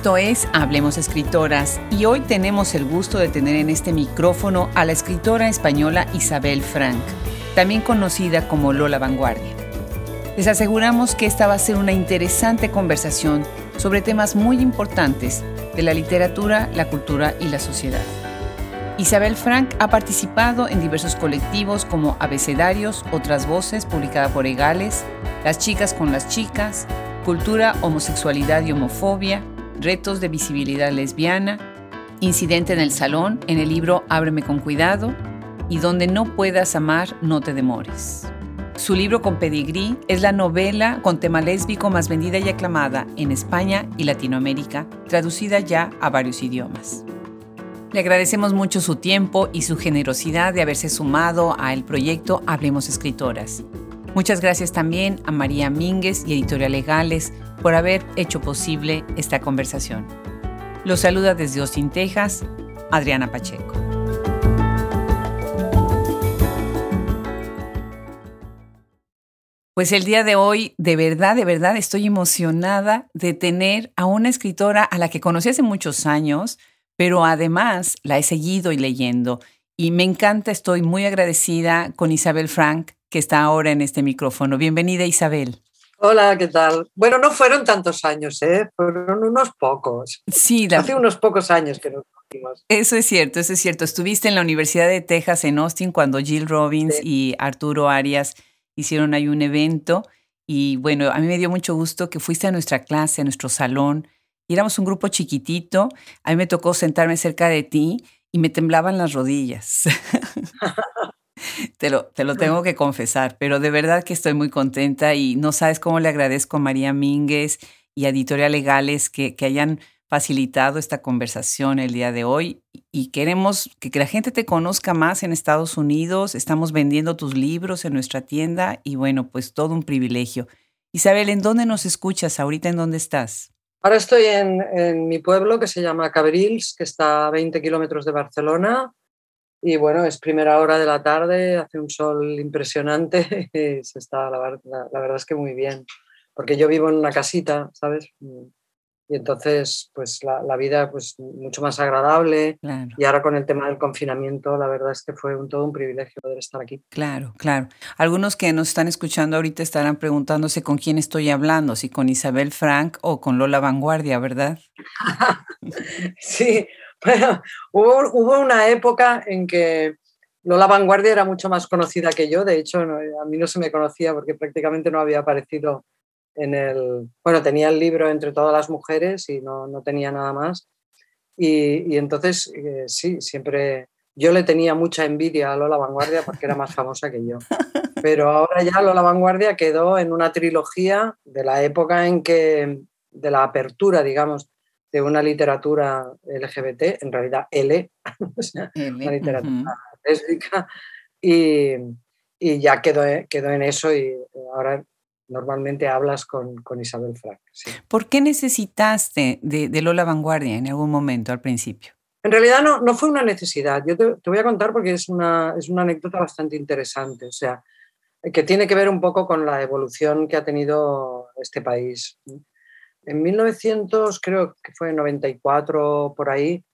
Esto es Hablemos Escritoras y hoy tenemos el gusto de tener en este micrófono a la escritora española Isabel Frank, también conocida como Lola Vanguardia. Les aseguramos que esta va a ser una interesante conversación sobre temas muy importantes de la literatura, la cultura y la sociedad. Isabel Frank ha participado en diversos colectivos como Abecedarios, Otras Voces, publicada por Egales, Las Chicas con las Chicas, Cultura, Homosexualidad y Homofobia, Retos de Visibilidad Lesbiana, Incidente en el Salón, en el libro Ábreme con Cuidado, y Donde no puedas amar, no te demores. Su libro con pedigrí es la novela con tema lésbico más vendida y aclamada en España y Latinoamérica, traducida ya a varios idiomas. Le agradecemos mucho su tiempo y su generosidad de haberse sumado al proyecto Hablemos Escritoras. Muchas gracias también a María Mínguez y Editorial Legales por haber hecho posible esta conversación. Los saluda desde Austin, Texas, Adriana Pacheco. Pues el día de hoy, de verdad, de verdad, estoy emocionada de tener a una escritora a la que conocí hace muchos años, pero además la he seguido y leyendo. Y me encanta, estoy muy agradecida con Isabel Frank, que está ahora en este micrófono. Bienvenida, Isabel. Hola, ¿qué tal? Bueno, no fueron tantos años, ¿eh? Fueron unos pocos. Sí, hace unos pocos años que nos conocimos. Eso es cierto, eso es cierto. Estuviste en la Universidad de Texas en Austin cuando Jill Robbins y Arturo Arias hicieron ahí un evento y bueno, a mí me dio mucho gusto que fuiste a nuestra clase, a nuestro salón y éramos un grupo chiquitito. A mí me tocó sentarme cerca de ti y me temblaban las rodillas. te, lo, te lo tengo que confesar, pero de verdad que estoy muy contenta y no sabes cómo le agradezco a María Mínguez y a Editorial Legales que, hayan facilitado esta conversación el día de hoy y queremos que, que, la gente te conozca más en Estados Unidos. Estamos vendiendo tus libros en nuestra tienda y bueno, pues todo un privilegio. Isabel, ¿en dónde nos escuchas? ¿Ahorita en dónde estás? Ahora estoy en, mi pueblo que se llama Cabrils, que está a 20 kilómetros de Barcelona. Y bueno, es primera hora de la tarde, hace un sol impresionante y se está, la, verdad es que muy bien. Porque yo vivo en una casita, ¿sabes? y entonces pues la, vida pues mucho más agradable y ahora con el tema del confinamiento la verdad es que fue un, todo un privilegio poder estar aquí. Claro, claro. Algunos que nos están escuchando ahorita estarán preguntándose con quién estoy hablando, si con Isabel Frank o con Lola Vanguardia, ¿verdad? sí, hubo, hubo una época en que Lola Vanguardia era mucho más conocida que yo, de hecho a mí no se me conocía porque prácticamente no había aparecido en el, bueno, tenía el libro entre todas las mujeres y no, no tenía nada más. Y, y entonces, eh, sí, siempre yo le tenía mucha envidia a Lola Vanguardia porque era más famosa que yo. Pero ahora ya Lola Vanguardia quedó en una trilogía de la época en que, de la apertura, digamos, de una literatura LGBT, en realidad L, o sea, una literatura lésbica, y, y, ya quedó, quedó en eso y ahora normalmente hablas con, Isabel Frank. ¿Por qué necesitaste de, Lola Vanguardia en algún momento al principio? En realidad no, no fue una necesidad. Yo te, voy a contar porque es una, es una anécdota bastante interesante, o sea, que tiene que ver un poco con la evolución que ha tenido este país. En 1900, creo que fue en 94 por ahí,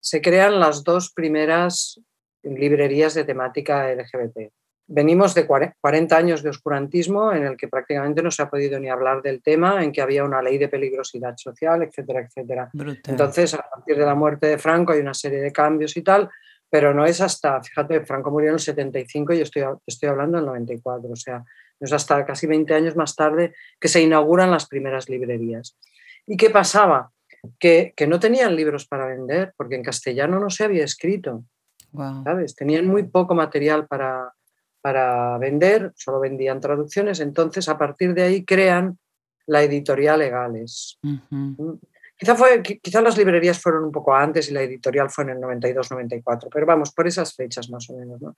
se crean las dos primeras librerías de temática LGBT venimos de 40 años de oscurantismo en el que prácticamente no se ha podido ni hablar del tema, en que había una ley de peligrosidad social, etcétera, etcétera. Entonces, a partir de la muerte de Franco hay una serie de cambios y tal, pero no es hasta, fíjate, Franco murió en el 75 y yo estoy, estoy hablando del 94, o sea, no es hasta casi 20 años más tarde que se inauguran las primeras librerías. ¿Y qué pasaba? Que, que no tenían libros para vender, porque en castellano no se había escrito. ¿Sabes? Tenían muy poco material para, para vender, solo vendían traducciones, entonces a partir de ahí crean la editorial Legales. Mm. Quizá, fue, quizá las librerías fueron un poco antes y la editorial fue en el 92-94, pero vamos, por esas fechas más o menos. ¿no?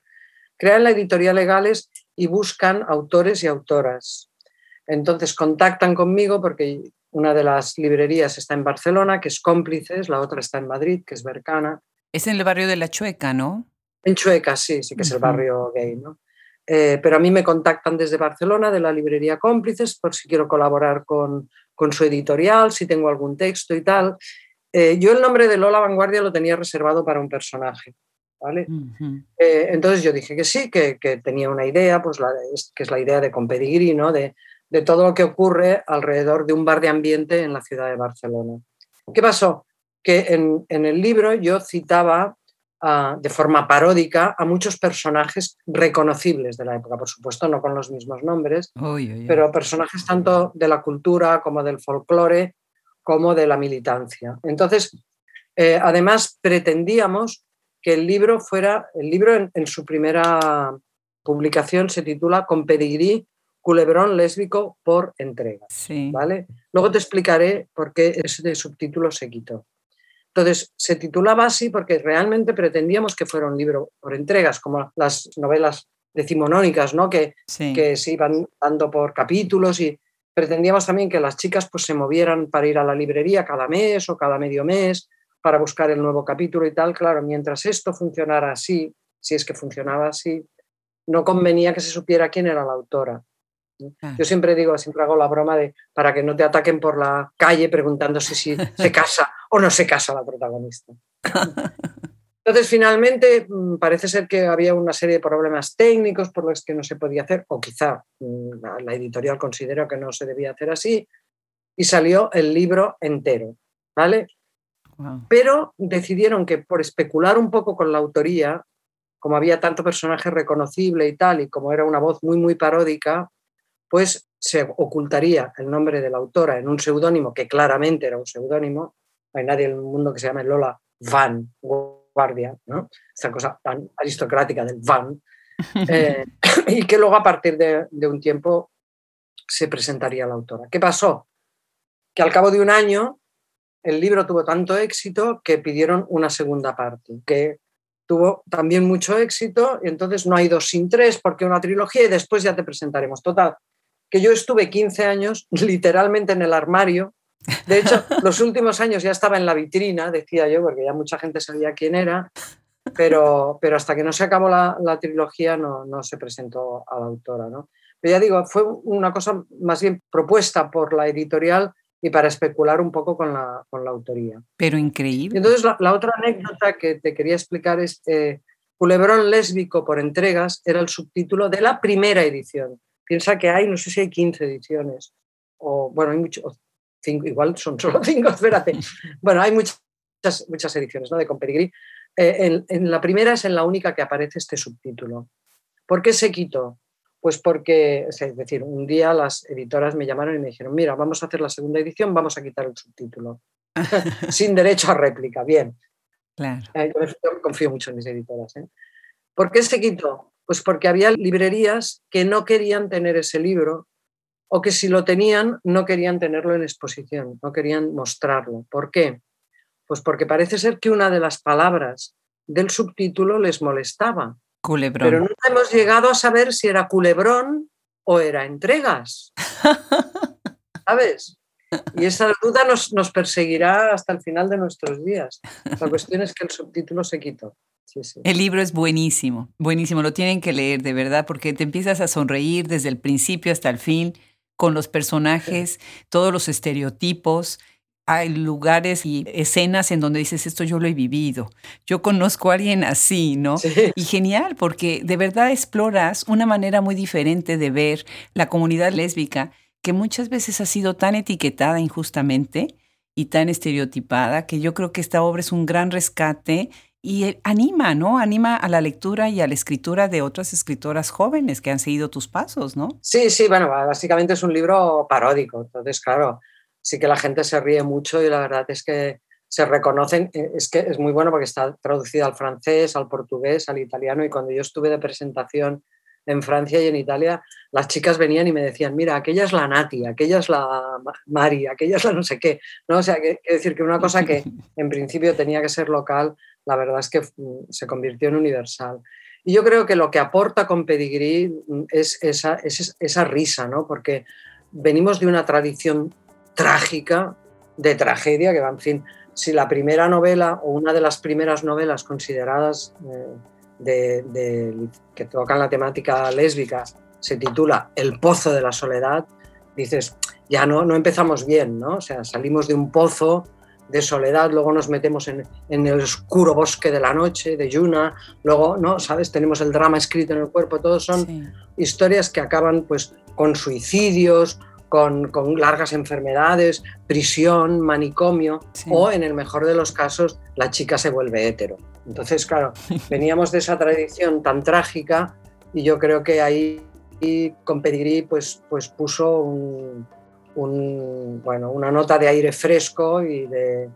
Crean la editorial Legales y buscan autores y autoras. Entonces contactan conmigo porque una de las librerías está en Barcelona, que es Cómplices, la otra está en Madrid, que es Bercana. Es en el barrio de La Chueca, ¿no? En Chueca, sí, sí que es el barrio gay, ¿no? eh, pero a mí me contactan desde Barcelona, de la librería Cómplices, por si quiero colaborar con, con su editorial, si tengo algún texto y tal. Eh, yo el nombre de Lola Vanguardia lo tenía reservado para un personaje. ¿Vale? Eh, entonces yo dije que sí, que, que tenía una idea, pues la, que es la idea de Compedigrí, ¿no? de, de todo lo que ocurre alrededor de un bar de ambiente en la ciudad de Barcelona. ¿Qué pasó? Que en, en el libro yo citaba uh, de forma paródica a muchos personajes reconocibles de la época, por supuesto no con los mismos nombres, uy, uy, uy. pero personajes tanto de la cultura como del folclore como de la militancia. Entonces, eh, además pretendíamos que el libro fuera, el libro en, en su primera publicación se titula Con pedigrí culebrón lésbico por entrega. Sí. ¿vale? Luego te explicaré por qué ese subtítulo se quitó. Entonces, se titulaba así porque realmente pretendíamos que fuera un libro por entregas, como las novelas decimonónicas, ¿no? que, sí. que se iban dando por capítulos y pretendíamos también que las chicas pues, se movieran para ir a la librería cada mes o cada medio mes para buscar el nuevo capítulo y tal. Claro, mientras esto funcionara así, si es que funcionaba así, no convenía que se supiera quién era la autora. Yo siempre digo, siempre hago la broma de para que no te ataquen por la calle preguntándose si se casa o no se casa la protagonista. Entonces, finalmente, mm, parece ser que había una serie de problemas técnicos por los que no se podía hacer, o quizá mm, la editorial consideró que no se debía hacer así, y salió el libro entero, ¿vale? Wow. Pero decidieron que por especular un poco con la autoría, como había tanto personaje reconocible y tal, y como era una voz muy, muy paródica, pues se ocultaría el nombre de la autora en un seudónimo que claramente era un seudónimo. No hay nadie en el mundo que se llame Lola Van Guardia, ¿no? esa cosa tan aristocrática del Van. Eh, y que luego a partir de, de, un tiempo se presentaría la autora. ¿Qué pasó? Que al cabo de un año el libro tuvo tanto éxito que pidieron una segunda parte, que tuvo también mucho éxito y entonces no hay dos sin tres porque una trilogía y después ya te presentaremos. Total, que yo estuve 15 años literalmente en el armario. De hecho, los últimos años ya estaba en la vitrina, decía yo, porque ya mucha gente sabía quién era, pero, pero hasta que no se acabó la, la trilogía no, no, se presentó a la autora. ¿no? Pero ya digo, fue una cosa más bien propuesta por la editorial y para especular un poco con la, con la autoría. Pero increíble. Entonces, la, la, otra anécdota que te quería explicar es eh, Culebrón lésbico por entregas era el subtítulo de la primera edición. Piensa que hay, no sé si hay 15 ediciones, o bueno, hay muchos, igual son solo 5, espérate. Bueno, hay muchas, muchas ediciones ¿no? de Compedigrí. Eh, en, en, la primera es en la única que aparece este subtítulo. ¿Por qué se quitó? Pues porque, es decir, un día las editoras me llamaron y me dijeron, mira, vamos a hacer la segunda edición, vamos a quitar el subtítulo. Sin derecho a réplica, bien. Claro. Eh, yo confío mucho en mis editoras. ¿eh? ¿Por qué se quitó? Pues porque había librerías que no querían tener ese libro o que si lo tenían no querían tenerlo en exposición, no querían mostrarlo. ¿Por qué? Pues porque parece ser que una de las palabras del subtítulo les molestaba. Culebrón. Pero nunca hemos llegado a saber si era culebrón o era entregas. ¿Sabes? Y esa duda nos, nos, perseguirá hasta el final de nuestros días. La cuestión es que el subtítulo se quitó. Sí, sí. El libro es buenísimo, buenísimo, lo tienen que leer de verdad porque te empiezas a sonreír desde el principio hasta el fin con los personajes, sí. todos los estereotipos. Hay lugares y escenas en donde dices, esto yo lo he vivido. Yo conozco a alguien así, ¿no? Sí. Y genial, porque de verdad exploras una manera muy diferente de ver la comunidad lésbica que muchas veces ha sido tan etiquetada injustamente y tan estereotipada que yo creo que esta obra es un gran rescate y anima, ¿no? Anima a la lectura y a la escritura de otras escritoras jóvenes que han seguido tus pasos, ¿no? Sí, sí, bueno, básicamente es un libro paródico, entonces, claro, sí que la gente se ríe mucho y la verdad es que se reconocen, eh, es que es muy bueno porque está traducido al francés, al portugués, al italiano y cuando yo estuve de presentación en Francia y en Italia, las chicas venían y me decían, mira, aquella es la Nati, aquella es la Mari, aquella es la no sé qué. ¿no? O sea, que, que decir que una cosa que en principio tenía que ser local, la verdad es que mm, se convirtió en universal. Y yo creo que lo que aporta con Pedigree mm, es esa, es esa risa, ¿no? porque venimos de una tradición trágica, de tragedia, que va, en fin, si la primera novela o una de las primeras novelas consideradas... Eh, de, que tocan la temática lésbica se titula El pozo de la soledad, dices, ya no, no empezamos bien, ¿no? O sea, salimos de un pozo de soledad, luego nos metemos en, el oscuro bosque de la noche, de Yuna, luego, ¿no? ¿Sabes? Tenemos el drama escrito en el cuerpo, todos son historias que acaban pues con suicidios, con, largas enfermedades, prisión, manicomio, o en el mejor de los casos, la chica se vuelve hétero. Entonces, claro, veníamos de esa tradición tan trágica y yo creo que ahí con Pedigrí pues, pues puso un, bueno, una nota de aire fresco y de,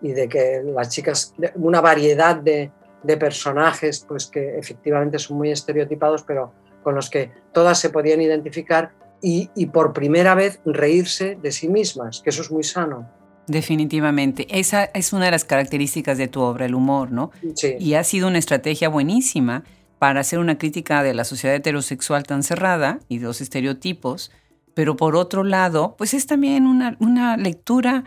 y de que las chicas, una variedad de, de, personajes, pues que efectivamente son muy estereotipados, pero con los que todas se podían identificar y, y por primera vez reírse de sí mismas, que eso es muy sano. Definitivamente. Esa es una de las características de tu obra, el humor, ¿no? Sí. Y ha sido una estrategia buenísima para hacer una crítica de la sociedad heterosexual tan cerrada y de los estereotipos, pero por otro lado, pues es también una, una lectura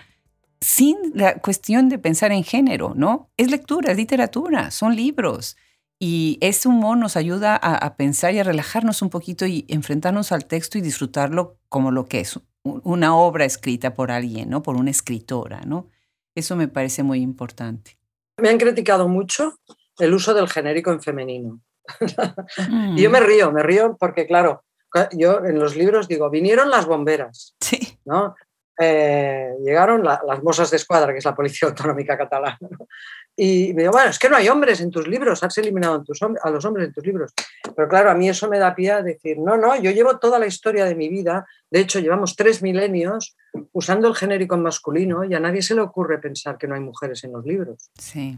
sin la cuestión de pensar en género, ¿no? Es lectura, es literatura, son libros. Y ese humor nos ayuda a, pensar y a relajarnos un poquito y enfrentarnos al texto y disfrutarlo como lo que es, una obra escrita por alguien, ¿no? Por una escritora, ¿no? Eso me parece muy importante. Me han criticado mucho el uso del genérico en femenino. y yo me mm. río, me río porque, claro, yo en los libros digo, vinieron las bomberas, sí. ¿no? Eh, llegaron las mosas de escuadra, que es la Policía Autonómica Catalana, y me digo, bueno, es que no hay hombres en tus libros, has eliminado a los hombres en tus libros. Pero claro, a mí eso me da pie a decir, no, no, yo llevo toda la historia de mi vida, de hecho llevamos tres milenios usando el genérico en masculino y a nadie se le ocurre pensar que no hay mujeres en los libros. Sí.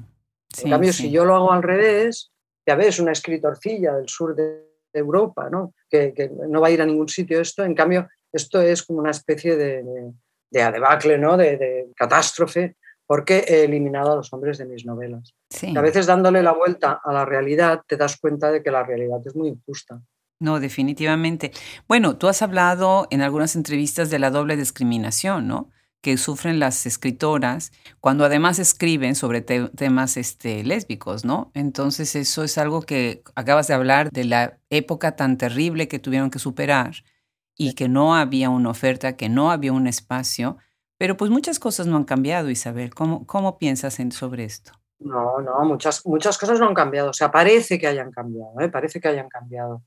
en cambio, si yo lo hago al revés, ya ves, una escritorcilla del sur de Europa, ¿no? Que, no va a ir a ningún sitio esto, en cambio, esto es como una especie de, de, de adebacle, ¿no? de catástrofe porque he eliminado a los hombres de mis novelas. a veces dándole la vuelta a la realidad te das cuenta de que la realidad es muy injusta. No, definitivamente. Bueno, tú has hablado en algunas entrevistas de la doble discriminación, ¿no? que sufren las escritoras cuando además escriben sobre temas este, lésbicos, ¿no? Entonces eso es algo que acabas de hablar de la época tan terrible que tuvieron que superar y que no había una oferta, que no había un espacio pero pues muchas cosas no han cambiado, Isabel. ¿Cómo, cómo piensas en, sobre esto? No, no, muchas, muchas cosas no han cambiado. O sea, parece que hayan cambiado, ¿eh? parece que hayan cambiado.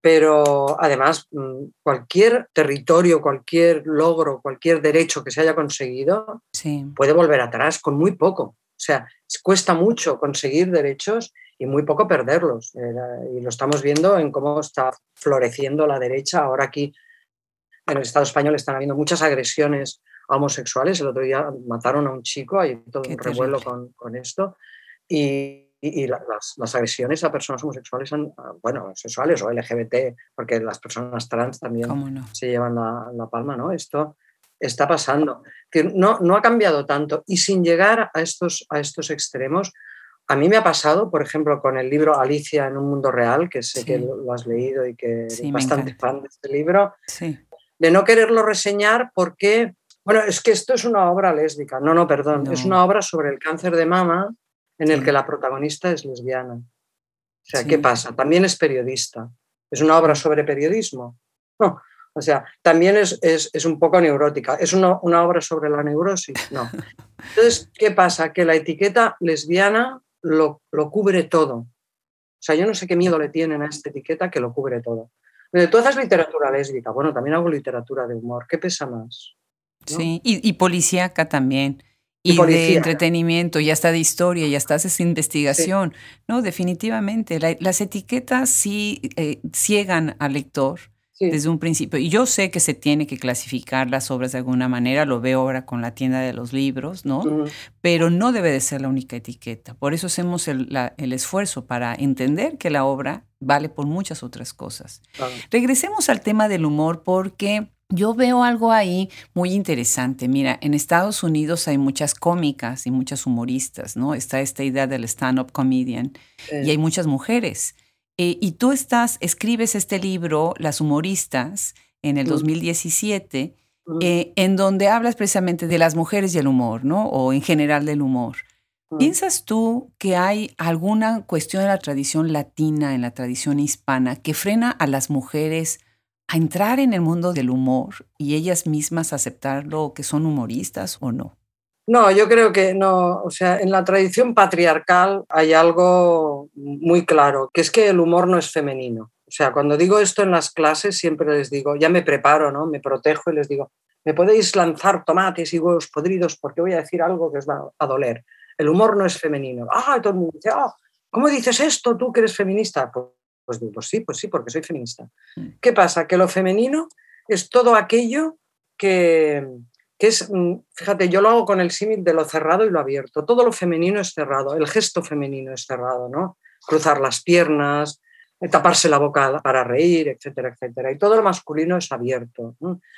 Pero además, mm, cualquier territorio, cualquier logro, cualquier derecho que se haya conseguido puede volver atrás con muy poco. O sea, cuesta mucho conseguir derechos y muy poco perderlos. y lo estamos viendo en cómo está floreciendo la derecha. Ahora aquí en el Estado español están habiendo muchas agresiones homosexuales. El otro día mataron a un chico, hay todo un revuelo con, con, esto. Y, y las, las, agresiones a personas homosexuales, bueno, sexuales o LGBT, porque las personas trans también se llevan la, la, palma, ¿no? Esto está pasando. No, no ha cambiado tanto y sin llegar a estos, a estos extremos, a mí me ha pasado, por ejemplo, con el libro Alicia en un mundo real, que sé que lo, has leído y que eres bastante fan de este libro, de no quererlo reseñar porque bueno, es que esto es una obra lésbica. No, no, perdón. Es una obra sobre el cáncer de mama en el que la protagonista es lesbiana. O sea, ¿qué pasa? También es periodista. ¿Es una obra sobre periodismo? No. O sea, también es, es, un poco neurótica. ¿Es una, una, obra sobre la neurosis? No. Entonces, ¿qué pasa? Que la etiqueta lesbiana lo, lo, cubre todo. O sea, yo no sé qué miedo le tienen a esta etiqueta que lo cubre todo. Tú haces literatura lésbica. Bueno, también hago literatura de humor. ¿Qué pesa más? Sí, y, y policíaca también. Y, de entretenimiento, ya está de historia, ya está esa investigación. No, definitivamente. las etiquetas sí eh, ciegan al lector desde un principio. Y yo sé que se tiene que clasificar las obras de alguna manera, lo veo ahora con la tienda de los libros, ¿no? Pero no debe de ser la única etiqueta. Por eso hacemos el, el esfuerzo para entender que la obra vale por muchas otras cosas. Regresemos al tema del humor porque yo veo algo ahí muy interesante. Mira, en Estados Unidos hay muchas cómicas y muchas humoristas, ¿no? Está esta idea del stand-up comedian y hay muchas mujeres. Eh, y tú estás, escribes este libro, Las humoristas, en el 2017, eh, en donde hablas precisamente de las mujeres y el humor, ¿no? O en general del humor. ¿Piensas tú que hay alguna cuestión de la tradición latina, en la tradición hispana, que frena a las mujeres a entrar en el mundo del humor y ellas mismas aceptarlo que son humoristas o no? No, yo creo que no. O sea, en la tradición patriarcal hay algo muy claro, que es que el humor no es femenino. O sea, cuando digo esto en las clases siempre les digo, ya me preparo, ¿no? Me protejo y les digo, me podéis lanzar tomates y huevos podridos porque voy a decir algo que os va a doler. El humor no es femenino. Ah, todo el mundo dice, ah, ¿cómo dices esto tú que eres feminista? Pues, pues digo, pues sí, pues sí, porque soy feminista. Mm. ¿Qué pasa? Que lo femenino es todo aquello que, que es, mm, fíjate, yo lo hago con el símil de lo cerrado y lo abierto. Todo lo femenino es cerrado, el gesto femenino es cerrado, ¿no? Cruzar las piernas, eh, taparse la boca para reír, etcétera, etcétera. Y todo lo masculino es abierto.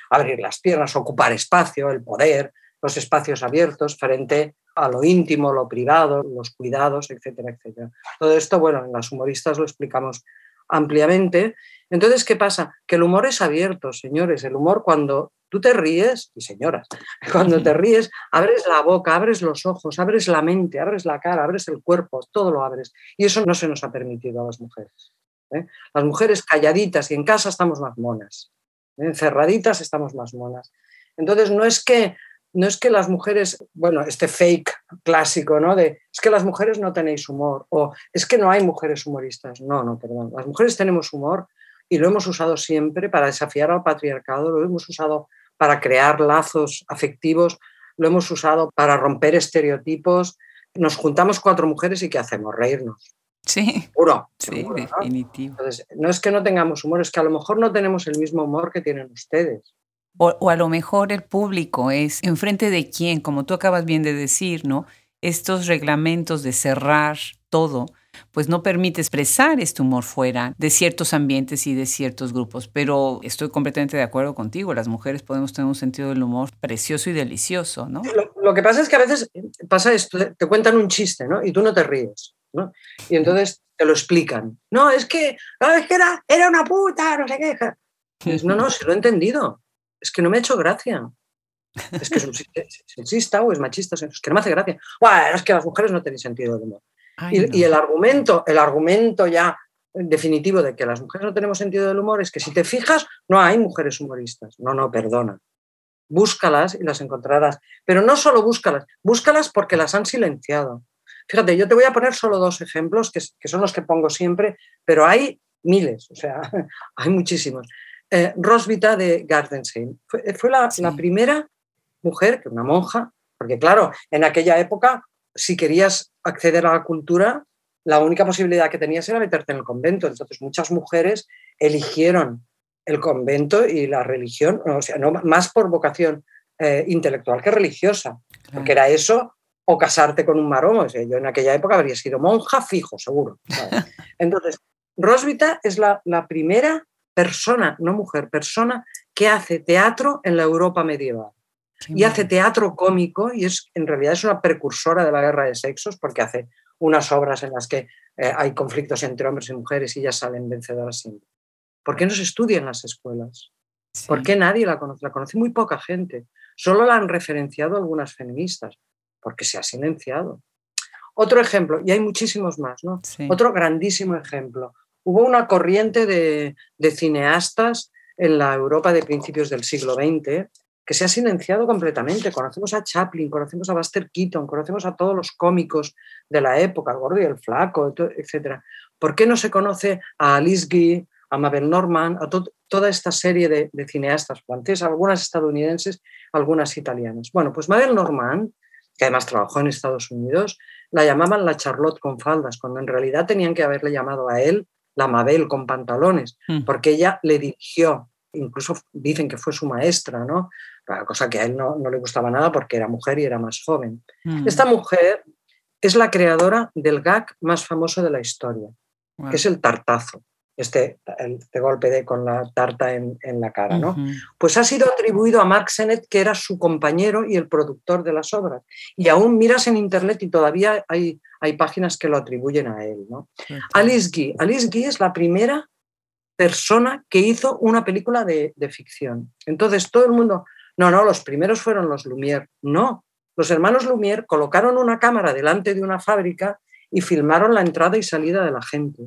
Abrir las piernas, ocupar espacio, el poder, los espacios abiertos frente a lo íntimo, lo privado, los cuidados, etcétera, etcétera. Todo esto, bueno, en las humoristas lo explicamos ampliamente. Entonces, ¿qué pasa? Que el humor es abierto, señores. El humor cuando tú te ríes, y señoras, cuando te ríes, abres la boca, abres los ojos, abres la mente, abres la cara, abres el cuerpo, todo lo abres. Y eso no se nos ha permitido a las mujeres. ¿eh? Las mujeres calladitas y en casa estamos más monas. ¿eh? Encerraditas estamos más monas. Entonces, no es que no es que las mujeres, bueno, este fake clásico, ¿no? De es que las mujeres no tenéis humor o es que no hay mujeres humoristas. No, no, perdón. Las mujeres tenemos humor y lo hemos usado siempre para desafiar al patriarcado, lo hemos usado para crear lazos afectivos, lo hemos usado para romper estereotipos. Nos juntamos cuatro mujeres y ¿qué hacemos? Reírnos. Sí. Puro. Sí, definitivo. Entonces, no es que no tengamos humor, es que a lo mejor no tenemos el mismo humor que tienen ustedes. O, a lo mejor el público es enfrente de quién, como tú acabas bien de decir, ¿no? Estos reglamentos de cerrar todo, pues no permite expresar este humor fuera de ciertos ambientes y de ciertos grupos. Pero estoy completamente de acuerdo contigo, las mujeres podemos tener un sentido del humor precioso y delicioso, ¿no? Lo, que pasa es que a veces pasa esto, te cuentan un chiste, ¿no? Y tú no te ríes. ¿no? Y entonces te lo explican. No, es que, es que era, era una puta, no sé qué. no, no, se lo he entendido. Es que no me ha hecho gracia. Es que es sexista o es machista, es que no me hace gracia. Bueno, es que las mujeres no tienen sentido del humor. y, y, el argumento, el argumento ya definitivo de que las mujeres no tenemos sentido del humor es que si te fijas, no hay mujeres humoristas. No, no, perdona. Búscalas y las encontrarás. Pero no solo búscalas, búscalas porque las han silenciado. Fíjate, yo te voy a poner solo dos ejemplos, que, son los que pongo siempre, pero hay miles, o sea, hay muchísimos. Eh, Rosvita de Gardensheim fue, la, primera mujer, que una monja, porque claro, en aquella época, si querías acceder a la cultura, la única posibilidad que tenías era meterte en el convento. Entonces, muchas mujeres eligieron el convento y la religión, o sea, no, más por vocación eh, intelectual que religiosa, porque era eso o casarte con un maromo. yo en aquella época habría sido monja fijo, seguro. Entonces, Rosvita es la, primera persona, no mujer, persona que hace teatro en la Europa medieval. y hace teatro cómico y es en realidad es una precursora de la guerra de sexos porque hace unas obras en las que eh, hay conflictos entre hombres y mujeres y ellas salen vencedoras siempre. ¿Por qué no se estudia en las escuelas? ¿Por qué nadie la conoce? La conoce muy poca gente. Solo la han referenciado algunas feministas porque se ha silenciado. Otro ejemplo, y hay muchísimos más, ¿no? Otro grandísimo ejemplo. Hubo una corriente de, cineastas en la Europa de principios del siglo XX que se ha silenciado completamente. Conocemos a Chaplin, conocemos a Buster Keaton, conocemos a todos los cómicos de la época, el gordo y el flaco, etc. ¿Por qué no se conoce a Alice Guy, a Mabel Norman, a toda esta serie de, de cineastas francesas, algunas estadounidenses, algunas italianas? Bueno, pues Mabel Norman que además trabajó en Estados Unidos, la llamaban la Charlotte con faldas, cuando en realidad tenían que haberle llamado a él la Mabel con pantalones, mm. porque ella le dirigió, incluso dicen que fue su maestra, ¿no? cosa que a él no, le gustaba nada porque era mujer y era más joven. Mm. Esta mujer es la creadora del gag más famoso de la historia, que es el tartazo este, este golpe de, con la tarta en, la cara. ¿no? Pues ha sido atribuido a Mark Sennett, que era su compañero y el productor de las obras. Y aún miras en internet y todavía hay, hay páginas que lo atribuyen a él. ¿no? Alice Guy. Alice Guy es la primera persona que hizo una película de, de ficción. Entonces todo el mundo, no, no, los primeros fueron los Lumière. No, los hermanos Lumière colocaron una cámara delante de una fábrica y filmaron la entrada y salida de la gente.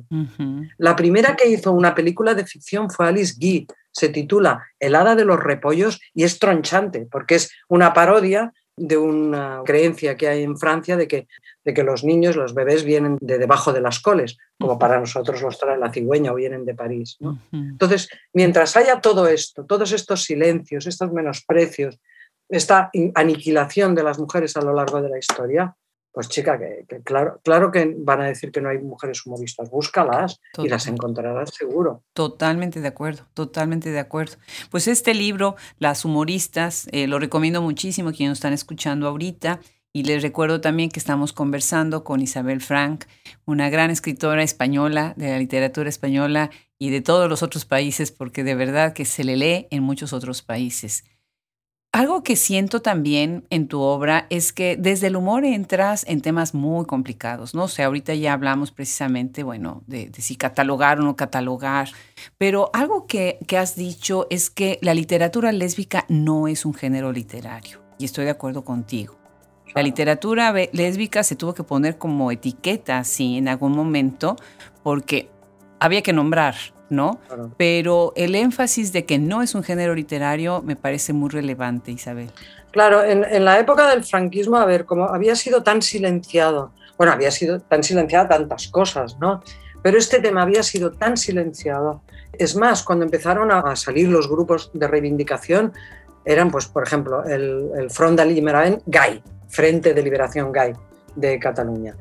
La primera que hizo una película de ficción fue Alice Guy. Se titula El hada de los repollos y es tronchante porque es una parodia de una creencia que hay en Francia de que, de que los niños, los bebés vienen de debajo de las coles, como para nosotros los trae la cigüeña o vienen de París. Entonces, mientras haya todo esto, todos estos silencios, estos menosprecios, esta aniquilación de las mujeres a lo largo de la historia, pues chica, que, claro, claro que van a decir que no hay mujeres humoristas, búscalas y las encontrarás seguro. Totalmente de acuerdo, totalmente de acuerdo. Pues este libro, Las humoristas, eh, lo recomiendo muchísimo a quienes nos están escuchando ahorita. Y les recuerdo también que estamos conversando con Isabel Frank, una gran escritora española de la literatura española y de todos los otros países, porque de verdad que se le lee en muchos otros países. Algo que siento también en tu obra es que desde el humor entras en temas muy complicados, ¿no? O sea, ahorita ya hablamos precisamente, bueno, de, si catalogar o no catalogar, pero algo que, que has dicho es que la literatura lésbica no es un género literario, y estoy de acuerdo contigo. La literatura lésbica se tuvo que poner como etiqueta, sí, en algún momento, porque había que nombrar, ¿no? Pero el énfasis de que no es un género literario me parece muy relevante, Isabel. Claro, en, la época del franquismo, a ver, como había sido tan silenciado, bueno, había sido tan silenciada tantas cosas, ¿no? Pero este tema había sido tan silenciado. Es más, cuando empezaron a salir los grupos de reivindicación, eran, pues, por ejemplo, el, el Front d'Alliberament Gay, Frente de Liberación Gay de Cataluña.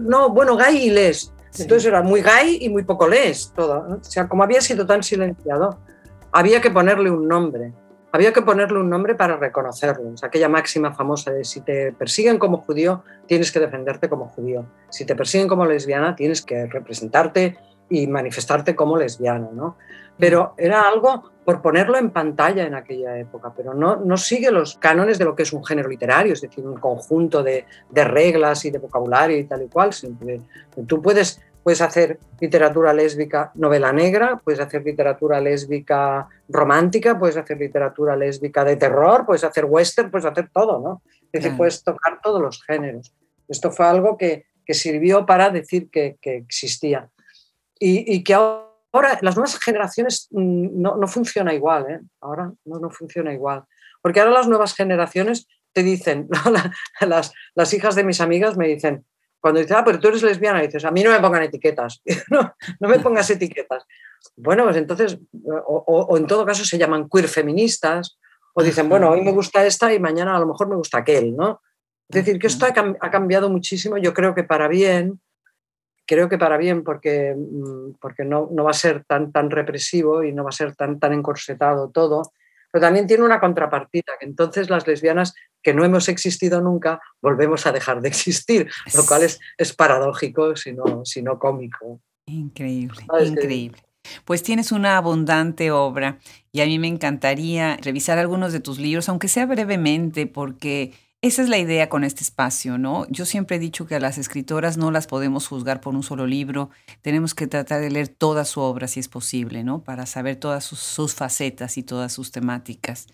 No, bueno, Gay y Les, entonces era muy gay y muy poco les todo. O sea, como había sido tan silenciado, había que ponerle un nombre. Había que ponerle un nombre para reconocerlo. aquella máxima famosa de si te persiguen como judío, tienes que defenderte como judío. Si te persiguen como lesbiana, tienes que representarte y manifestarte como lesbiana. ¿no? Pero era algo por ponerlo en pantalla en aquella época, pero no, no sigue los cánones de lo que es un género literario, es decir, un conjunto de, de reglas y de vocabulario y tal y cual. Tú puedes, puedes hacer literatura lésbica, novela negra, puedes hacer literatura lésbica romántica, puedes hacer literatura lésbica de terror, puedes hacer western, puedes hacer todo, ¿no? Es decir, puedes tocar todos los géneros. Esto fue algo que, que sirvió para decir que, que existía. Y, y que ahora Ahora, las nuevas generaciones mm, no, no funciona igual, ¿eh? ahora no, no funciona igual. Porque ahora las nuevas generaciones te dicen, las, las hijas de mis amigas me dicen, cuando dicen, ah, pero tú eres lesbiana, dices, a mí no me pongan etiquetas, no, no me pongas etiquetas. Bueno, pues entonces, o, o, en todo caso se llaman queer feministas, o dicen, bueno, hoy me gusta esta y mañana a lo mejor me gusta aquel, ¿no? Es decir, que esto ha cambiado muchísimo, yo creo que para bien, creo que para bien, porque, mm, porque no, no, va a ser tan, tan represivo y no va a ser tan, tan encorsetado todo, pero también tiene una contrapartida, que entonces las lesbianas que no hemos existido nunca, volvemos a dejar de existir, lo cual es, es paradójico, sino, sino cómico. Increíble, increíble. Pues tienes una abundante obra y a mí me encantaría revisar algunos de tus libros, aunque sea brevemente, porque esa es la idea con este espacio, ¿no? Yo siempre he dicho que a las escritoras no las podemos juzgar por un solo libro, tenemos que tratar de leer toda su obra si es posible, ¿no? Para saber todas sus, facetas y todas sus temáticas.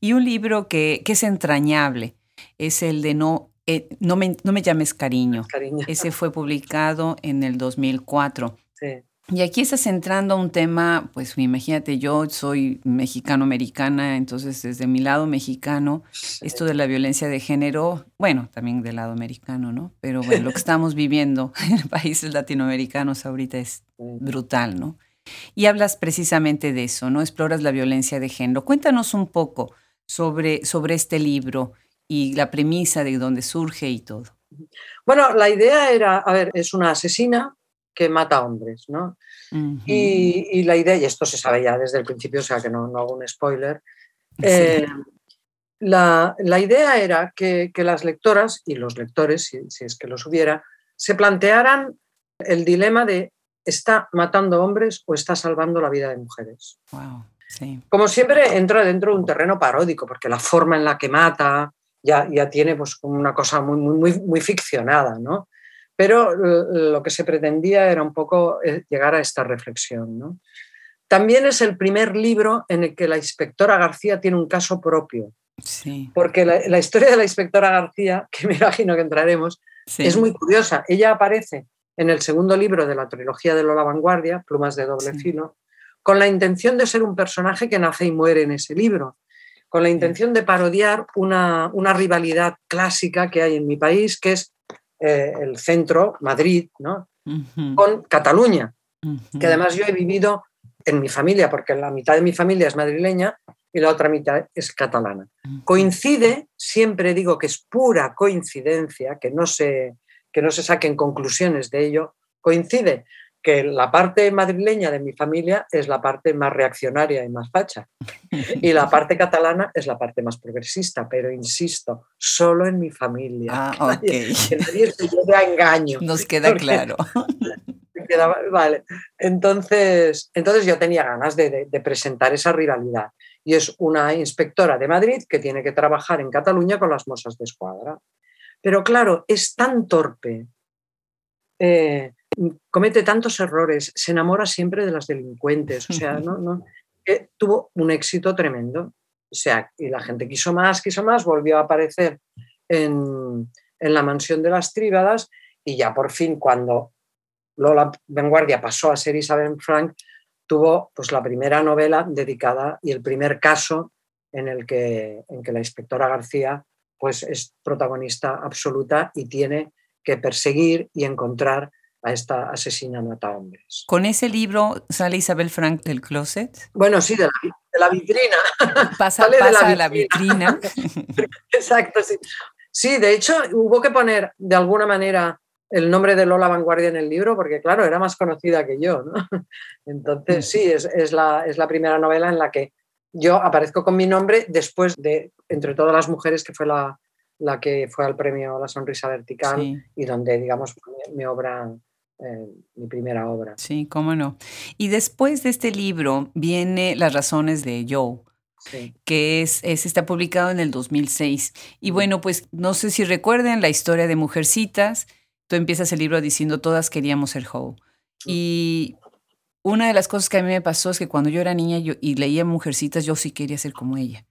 Y un libro que, es entrañable es el de No, eh, no, me, no me llames cariño. cariño. Ese fue publicado en el 2004. Sí. Y aquí estás entrando a un tema, pues imagínate, yo soy mexicano-americana, entonces desde mi lado mexicano, esto de la violencia de género, bueno, también del lado americano, ¿no? Pero bueno, lo que estamos viviendo en países latinoamericanos ahorita es brutal, ¿no? Y hablas precisamente de eso, ¿no? Exploras la violencia de género. Cuéntanos un poco sobre, sobre este libro y la premisa de dónde surge y todo. Bueno, la idea era, a ver, es una asesina que mata hombres, ¿no? y, la idea, y esto se sabe ya desde el principio, o sea que no, hago un spoiler, eh, la, idea era que, las lectoras y los lectores, si, es que los hubiera, se plantearan el dilema de ¿está matando hombres o está salvando la vida de mujeres? Como siempre entra dentro de un terreno paródico, porque la forma en la que mata ya, ya tiene pues, una cosa muy, muy, muy ficcionada, ¿no? Pero lo que se pretendía era un poco eh, llegar a esta reflexión. También es el primer libro en el que la inspectora García tiene un caso propio. Sí. Porque la, historia de la inspectora García, que me imagino que entraremos, es muy curiosa. Ella aparece en el segundo libro de la trilogía de Lola Vanguardia, Plumas de doble filo, con la intención de ser un personaje que nace y muere en ese libro, con la intención de parodiar una, rivalidad clásica que hay en mi país, que es eh, el centro, Madrid, ¿no? con Cataluña, que además yo he vivido en mi familia, porque la mitad de mi familia es madrileña y la otra mitad es catalana. Coincide, siempre digo que es pura coincidencia, que no se, que no se saquen conclusiones de ello, coincide que la parte madrileña de mi familia es la parte más reaccionaria y más facha. Y la parte catalana es la parte más progresista, pero insisto, solo en mi familia. Ah, Que nadie se lleve a engaño. Nos queda claro. vale. Entonces, entonces yo tenía ganas de, de presentar esa rivalidad. Y es una inspectora de Madrid que tiene que trabajar en Cataluña con las mosas de escuadra. Pero claro, es tan torpe. Eh, comete tantos errores, se enamora siempre de las delincuentes, o sea, no, no, tuvo un éxito tremendo. O sea, y la gente quiso más, quiso más, volvió a aparecer en, la mansión de las tríbadas y ya por fin cuando Lola Vanguardia pasó a ser Isabel Frank, tuvo pues la primera novela dedicada y el primer caso en el que, en que la inspectora García pues es protagonista absoluta y tiene que perseguir y encontrar a esta asesina mata hombres. ¿Con ese libro sale Isabel Frank del closet? Bueno, sí, de la, vitrina. Pasa, de la vitrina. Exacto, sí. Sí, de hecho, hubo que poner de alguna manera el nombre de Lola Vanguardia en el libro, porque claro, era más conocida que yo. ¿no? Entonces, sí, es, la, es la primera novela en la que yo aparezco con mi nombre después de, entre todas las mujeres, que fue la, la que fue al premio La Sonrisa Vertical y donde, digamos, mi obra mi primera obra. Sí, cómo no. Y después de este libro viene Las razones de Joe. que es, está publicado en el 2006. Y bueno, pues no sé si recuerden la historia de Mujercitas. Tú empiezas el libro diciendo todas queríamos ser Joe. Y una de las cosas que a mí me pasó es que cuando yo era niña yo, y leía Mujercitas, yo sí quería ser como ella.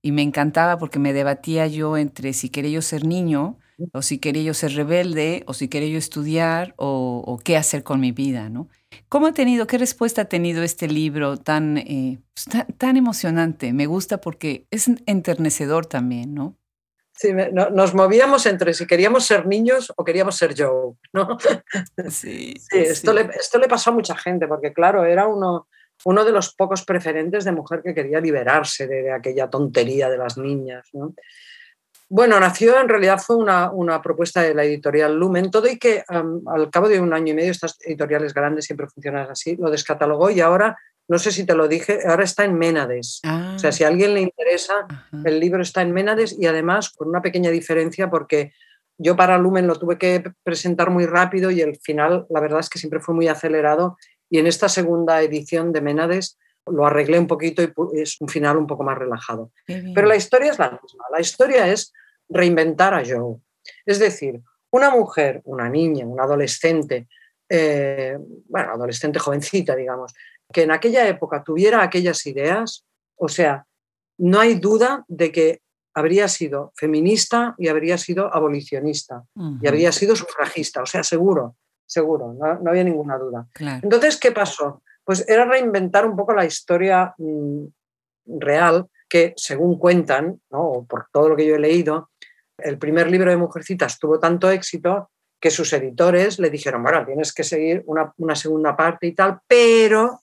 Y me encantaba porque me debatía yo entre si quería yo ser niño o si quería yo ser rebelde, o si quería yo estudiar, o, qué hacer con mi vida, ¿no? ¿Cómo ha tenido, qué respuesta ha tenido este libro tan, eh, pues, tan, emocionante? Me gusta porque es enternecedor también, ¿no? Sí, nos movíamos entre si queríamos ser niños o queríamos ser yo, ¿no? Sí, sí, esto, Le, esto le pasó a mucha gente, porque claro, era uno, uno de los pocos preferentes de mujer que quería liberarse de, de aquella tontería de las niñas, ¿no? Bueno, nació, en realidad fue una, propuesta de la editorial Lumen, todo y que al cabo de un año y medio, estas editoriales grandes siempre funcionan así, lo descatalogó y ahora, no sé si te lo dije, ahora está en Ménades. O sea, si a alguien le interesa, el libro está en Ménades y además con una pequeña diferencia porque yo para Lumen lo tuve que presentar muy rápido y el final, la verdad es que siempre fue muy acelerado. Y en esta segunda edición de Ménades lo arreglé un poquito y es un final un poco más relajado. Pero la historia es la misma. La historia es reinventar a Joe. Es decir, una mujer, una niña, una adolescente, eh, bueno, adolescente jovencita, digamos, que en aquella época tuviera aquellas ideas, o sea, no hay duda de que habría sido feminista y habría sido abolicionista y habría sido sufragista, o sea, seguro, seguro, no, había ninguna duda. Entonces, ¿qué pasó? Pues era reinventar un poco la historia mm, real que, según cuentan, ¿no? por todo lo que yo he leído, el primer libro de Mujercitas tuvo tanto éxito que sus editores le dijeron, bueno, tienes que seguir una, segunda parte y tal, pero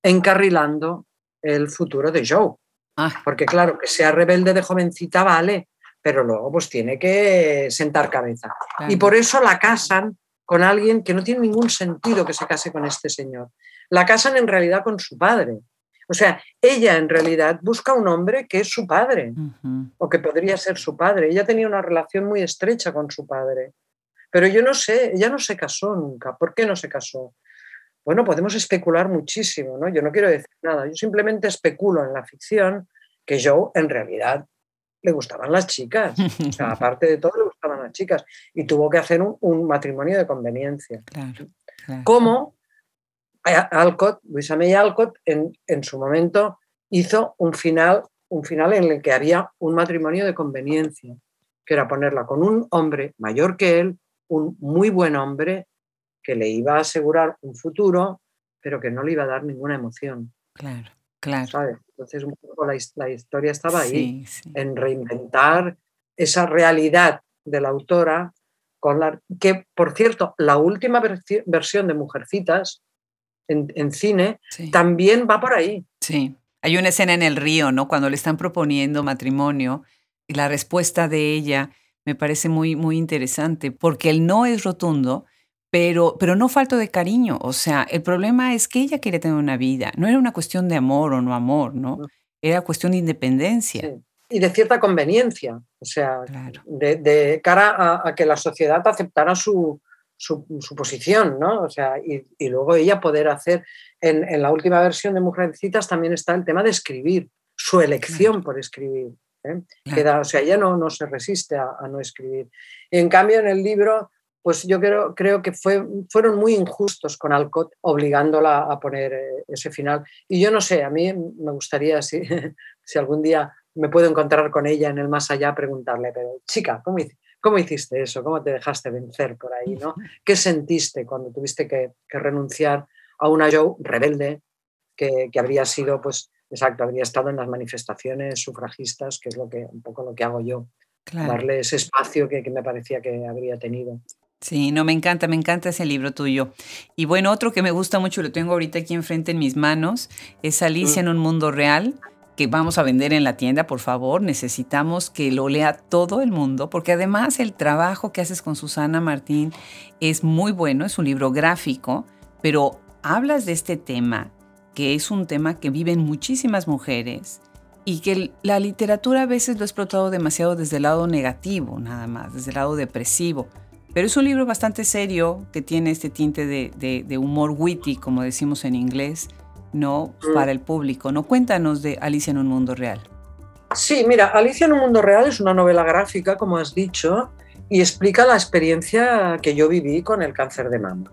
encarrilando el futuro de Joe. Ah. Porque claro, que sea rebelde de jovencita vale, pero luego pues tiene que sentar cabeza. Y por eso la casan con alguien que no tiene ningún sentido que se case con este señor la casan en realidad con su padre. O sea, ella en realidad busca un hombre que es su padre o que podría ser su padre. Ella tenía una relación muy estrecha con su padre. Pero yo no sé, ella no se casó nunca. ¿Por qué no se casó? Bueno, podemos especular muchísimo, ¿no? Yo no quiero decir nada. Yo simplemente especulo en la ficción que Joe en realidad le gustaban las chicas. O sea, aparte de todo, le gustaban las chicas. Y tuvo que hacer un, matrimonio de conveniencia. ¿Cómo? Alcott, Luisa May Alcott, en, su momento hizo un final un final en el que había un matrimonio de conveniencia, que era ponerla con un hombre mayor que él, un muy buen hombre que le iba a asegurar un futuro, pero que no le iba a dar ninguna emoción. Claro, claro. Entonces, un poco la, historia estaba ahí, en reinventar esa realidad de la autora, con la, que, por cierto, la última versión de Mujercitas en, cine también va por ahí. Sí. Hay una escena en el río, ¿no? Cuando le están proponiendo matrimonio y la respuesta de ella me parece muy, muy interesante, porque el no es rotundo, pero, pero no falto de cariño. O sea, el problema es que ella quería tener una vida. No era una cuestión de amor o no amor, ¿no? Era cuestión de independencia. Y de cierta conveniencia, o sea, de, cara a, que la sociedad aceptara su, su, posición, ¿no? O sea, y, luego ella poder hacer, en, la última versión de Mujercitas también está el tema de escribir, su elección por escribir. ¿eh? o sea, ella no, no se resiste a, no escribir. en cambio, en el libro, pues yo creo, creo que fue, fueron muy injustos con Alcott obligándola a poner eh, ese final. Y yo no sé, a mí me gustaría, si, si algún día me puedo encontrar con ella en el más allá, preguntarle, pero chica, ¿cómo, ¿Cómo hiciste eso? ¿Cómo te dejaste vencer por ahí? ¿no? ¿Qué sentiste cuando tuviste que, renunciar a una Joe rebelde que, habría sido, pues, exacto, habría estado en las manifestaciones sufragistas, que es lo que, un poco lo que hago yo, darle ese espacio que, me parecía que habría tenido. Sí, no, me encanta, me encanta ese libro tuyo. Y bueno, otro que me gusta mucho, lo tengo ahorita aquí enfrente en mis manos, es Alicia mm. en un mundo real que vamos a vender en la tienda, por favor, necesitamos que lo lea todo el mundo, porque además el trabajo que haces con Susana Martín es muy bueno, es un libro gráfico, pero hablas de este tema, que es un tema que viven muchísimas mujeres y que la literatura a veces lo ha explotado demasiado desde el lado negativo, nada más, desde el lado depresivo. Pero es un libro bastante serio que tiene este tinte de, de humor witty, como decimos en inglés, ¿no? Mm. Para el público, ¿no? Cuéntanos de Alicia en un mundo real. Sí, mira, Alicia en un mundo real es una novela gráfica, como has dicho, y explica la experiencia que yo viví con el cáncer de mama.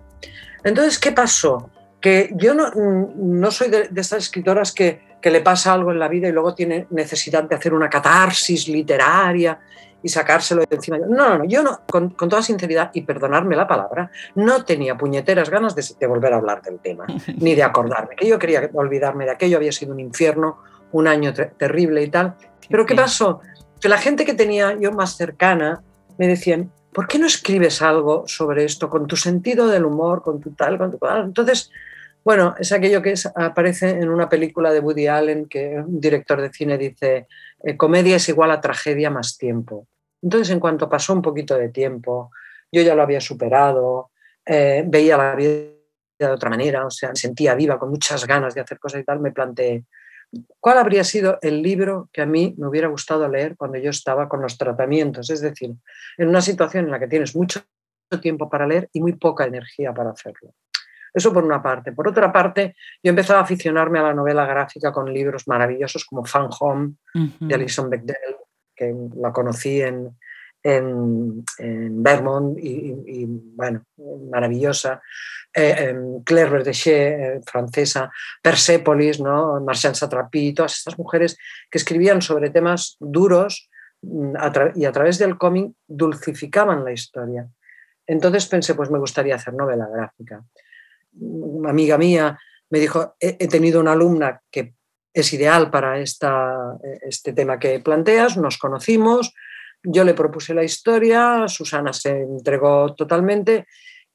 Entonces, ¿qué pasó? Que yo no, mm, no soy de, de estas escritoras que, que le pasa algo en la vida y luego tiene necesidad de hacer una catarsis literaria y sacárselo de encima. No, no, no, yo no, con, toda sinceridad y perdonarme la palabra, no tenía puñeteras ganas de, volver a hablar del tema, ni de acordarme, que yo quería olvidarme de aquello, había sido un infierno, un año terrible y tal. Pero ¿qué pasó? Que la gente que tenía yo más cercana me decían, ¿por qué no escribes algo sobre esto con tu sentido del humor, con tu tal, con tu tal? Entonces, bueno, es aquello que aparece en una película de Woody Allen que un director de cine dice, eh, comedia es igual a tragedia más tiempo. Entonces, en cuanto pasó un poquito de tiempo, yo ya lo había superado, eh, veía la vida de otra manera, o sea, me sentía viva, con muchas ganas de hacer cosas y tal, me planteé, ¿cuál habría sido el libro que a mí me hubiera gustado leer cuando yo estaba con los tratamientos? Es decir, en una situación en la que tienes mucho tiempo para leer y muy poca energía para hacerlo. Eso por una parte. Por otra parte, yo empezaba a aficionarme a la novela gráfica con libros maravillosos como Fan Home de Alison Bechdel, que la conocí en, en, Vermont y, bueno, maravillosa. Eh, Claire Verdechet, eh, francesa, Persepolis, ¿no? Marchand Satrapi, todas estas mujeres que escribían sobre temas duros mm, y a través del cómic dulcificaban la historia. Entonces pensé, pues me gustaría hacer novela gráfica. Una amiga mía me dijo, he tenido una alumna que es ideal para esta, este tema que planteas, nos conocimos, yo le propuse la historia, Susana se entregó totalmente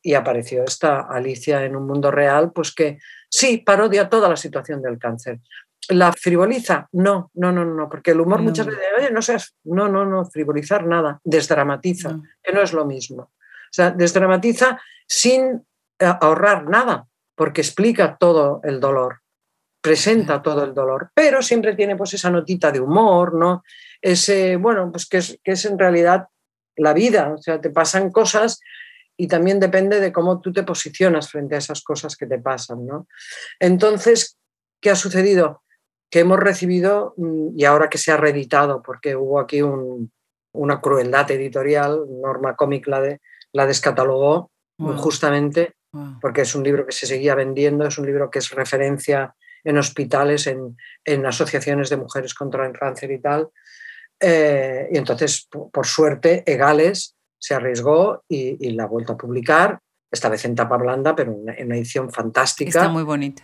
y apareció esta Alicia en un mundo real, pues que sí, parodia toda la situación del cáncer. ¿La frivoliza? No, no, no, no, porque el humor muchas veces, oye, no seas, no, no, no, frivolizar nada, desdramatiza, que no es lo mismo. O sea, desdramatiza sin eh, ahorrar nada, porque explica todo el dolor presenta todo el dolor, pero siempre tiene pues esa notita de humor, ¿no? Ese, bueno, pues que es, que es en realidad la vida, o sea, te pasan cosas y también depende de cómo tú te posicionas frente a esas cosas que te pasan, ¿no? Entonces, ¿qué ha sucedido? Que hemos recibido, mm, y ahora que se ha reeditado, porque hubo aquí una crueldad editorial, Norma Comic la, de, la descatalogó justamente, porque es un libro que se seguía vendiendo, es un libro que es referencia en hospitales, en, asociaciones de mujeres contra el cáncer y tal. Eh, y entonces, por, suerte, Egales se arriesgó y, la ha vuelto a publicar, esta vez en tapa blanda, pero en una edición fantástica. Está muy bonita.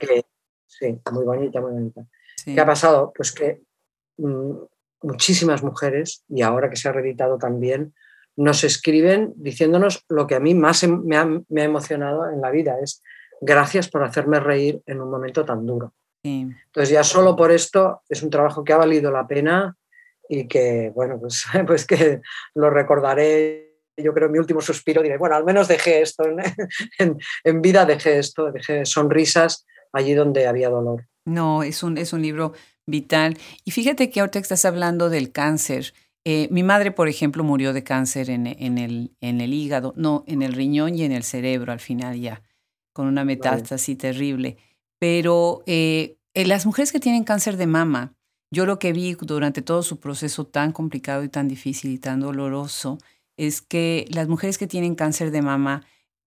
sí, muy bonita, muy bonita. ¿Qué ha pasado? Pues que mm, muchísimas mujeres, y ahora que se ha reeditado también, nos escriben diciéndonos lo que a mí más em, me ha, emocionado en la vida, es gracias por hacerme reír en un momento tan duro. Entonces ya solo por esto es un trabajo que ha valido la pena y que, bueno, pues, pues que lo recordaré. Yo creo mi último suspiro diré, bueno, al menos dejé esto, en, en vida dejé esto, dejé sonrisas allí donde había dolor. No, es un, es un libro vital. Y fíjate que ahorita estás hablando del cáncer. Eh, mi madre, por ejemplo, murió de cáncer en, el, en el hígado, no, en el riñón y en el cerebro al final ya, con una metástasis terrible. Pero eh, las mujeres que tienen cáncer de mama, yo lo que vi durante todo su proceso tan complicado y tan difícil y tan doloroso es que las mujeres que tienen cáncer de mama